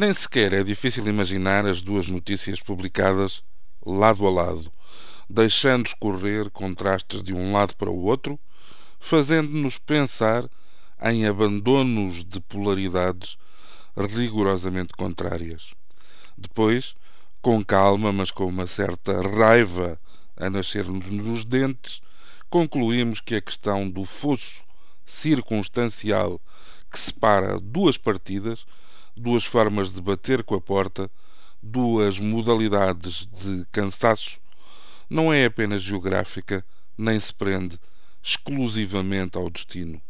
Nem sequer é difícil imaginar as duas notícias publicadas lado a lado, deixando escorrer contrastes de um lado para o outro, fazendo-nos pensar em abandonos de polaridades rigorosamente contrárias. Depois, com calma, mas com uma certa raiva a nascer-nos nos dentes, concluímos que a questão do fosso circunstancial que separa duas partidas, duas formas de bater com a porta, duas modalidades de cansaço, não é apenas geográfica, nem se prende exclusivamente ao destino.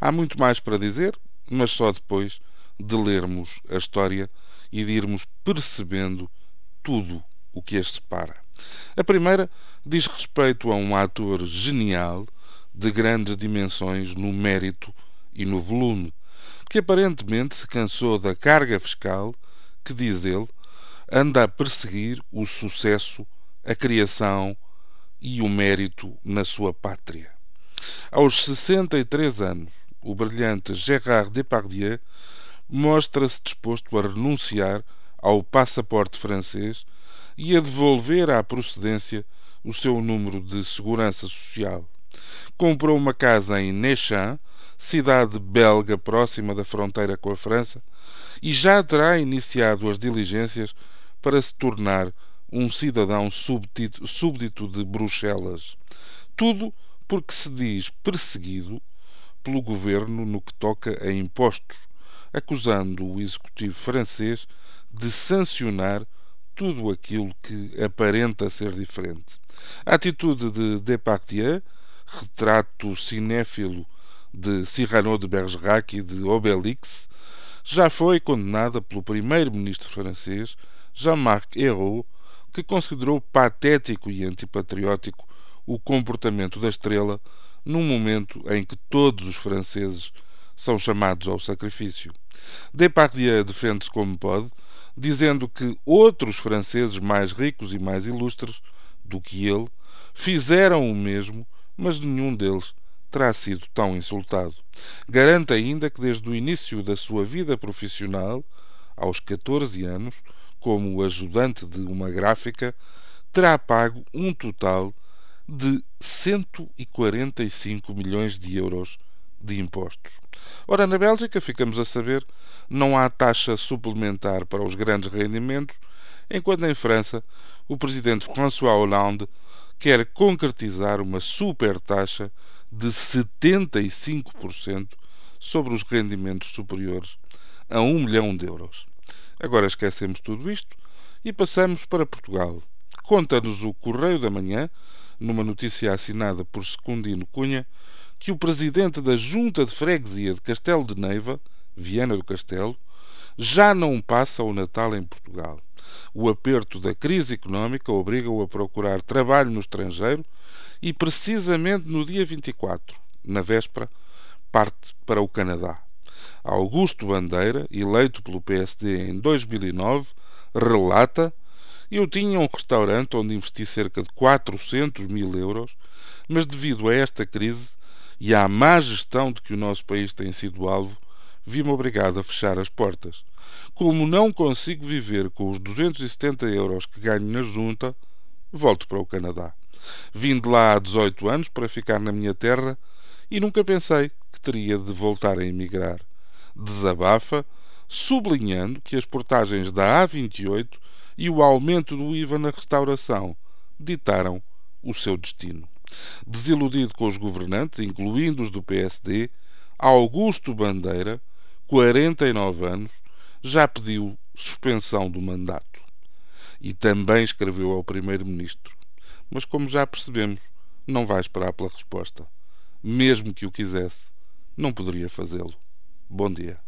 Há muito mais para dizer, mas só depois de lermos a história e de irmos percebendo tudo o que as separa. A primeira diz respeito a um ator genial de grandes dimensões no mérito e no volume, que aparentemente se cansou da carga fiscal que, diz ele, anda a perseguir o sucesso, a criação e o mérito na sua pátria. Aos 63 anos, o brilhante Gérard Depardieu mostra-se disposto a renunciar ao passaporte francês e a devolver à procedência o seu número de segurança social. Comprou uma casa em Nechamps, cidade belga próxima da fronteira com a França, e já terá iniciado as diligências para se tornar um cidadão súbdito, súbdito de Bruxelas. Tudo porque se diz perseguido pelo governo no que toca a impostos, acusando o executivo francês de sancionar tudo aquilo que aparenta ser diferente. A atitude de Depardieu, retrato cinéfilo de Cyrano de Bergerac e de Obélix, já foi condenada pelo primeiro-ministro francês Jean-Marc Ayrault, que considerou patético e antipatriótico o comportamento da estrela num momento em que todos os franceses são chamados ao sacrifício. Depardieu defende-se como pode, dizendo que outros franceses mais ricos e mais ilustres do que ele fizeram o mesmo, mas nenhum deles terá sido tão insultado. Garante ainda que desde o início da sua vida profissional, aos 14 anos, como ajudante de uma gráfica, terá pago um total de 145 milhões de euros de impostos. Ora, na Bélgica, ficamos a saber, não há taxa suplementar para os grandes rendimentos, enquanto em França o presidente François Hollande quer concretizar uma super taxa de 75% sobre os rendimentos superiores a 1 milhão de euros. Agora esquecemos tudo isto e passamos para Portugal. Conta-nos o Correio da Manhã, numa notícia assinada por Secundino Cunha, que o presidente da Junta de Freguesia de Castelo de Neiva, Viana do Castelo, já não passa o Natal em Portugal. O aperto da crise económica obriga-o a procurar trabalho no estrangeiro e, precisamente no dia 24, na véspera, parte para o Canadá. Augusto Bandeira, eleito pelo PSD em 2009, relata: Eu tinha um restaurante onde investi cerca de 400 mil euros, mas devido a esta crise e à má gestão de que o nosso país tem sido alvo, vi-me obrigado a fechar as portas. Como não consigo viver com os 270 euros que ganho na junta, volto para o Canadá. Vim de lá há 18 anos para ficar na minha terra e nunca pensei que teria de voltar a emigrar. Desabafa, sublinhando que as portagens da A28 e o aumento do IVA na restauração ditaram o seu destino. Desiludido com os governantes, incluindo os do PSD, Augusto Bandeira, 49 anos, já pediu suspensão do mandato. E também escreveu ao Primeiro-Ministro. Mas, como já percebemos, não vai esperar pela resposta. Mesmo que o quisesse, não poderia fazê-lo. Bom dia.